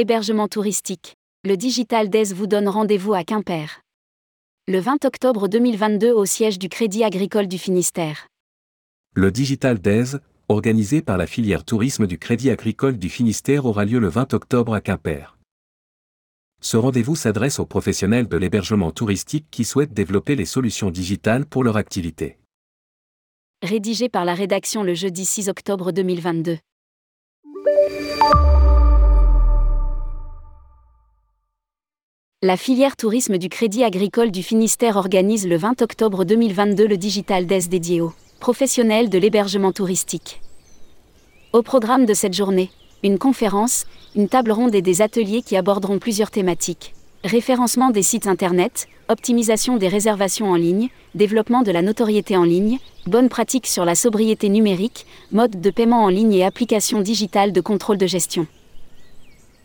Hébergement touristique. Le Digital Days vous donne rendez-vous à Quimper. Le 20 octobre 2022 au siège du Crédit Agricole du Finistère. Le Digital Days, organisé par la filière tourisme du Crédit Agricole du Finistère, aura lieu le 20 octobre à Quimper. Ce rendez-vous s'adresse aux professionnels de l'hébergement touristique qui souhaitent développer les solutions digitales pour leur activité. Rédigé par la rédaction le jeudi 6 octobre 2022. La filière tourisme du Crédit Agricole du Finistère organise le 20 octobre 2022 le Digital Days dédié aux professionnels de l'hébergement touristique. Au programme de cette journée, une conférence, une table ronde et des ateliers qui aborderont plusieurs thématiques. Référencement des sites Internet, optimisation des réservations en ligne, développement de la notoriété en ligne, bonnes pratiques sur la sobriété numérique, mode de paiement en ligne et applications digitales de contrôle de gestion.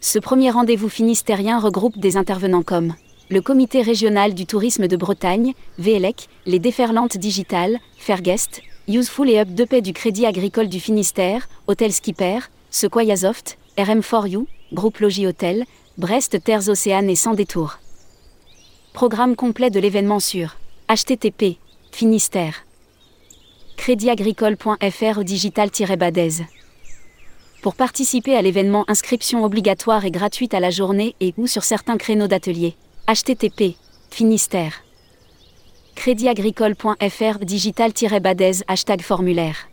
Ce premier rendez-vous finistérien regroupe des intervenants comme le Comité régional du tourisme de Bretagne, VLEC, les déferlantes digitales, Fairguest, Useful et Up de paix du Crédit agricole du Finistère, Hôtel Skipper, Sequoia-Soft, RM4U, Groupe Logis Hôtel, Brest Terres Océanes et Sans Détour. Programme complet de l'événement sur http Finistère. Créditagricole.fr digital-badaise pour participer à l'événement inscription obligatoire et gratuite à la journée et ou sur certains créneaux d'atelier. HTTP Finistère. Créditagricole.fr digital-badez hashtag formulaire.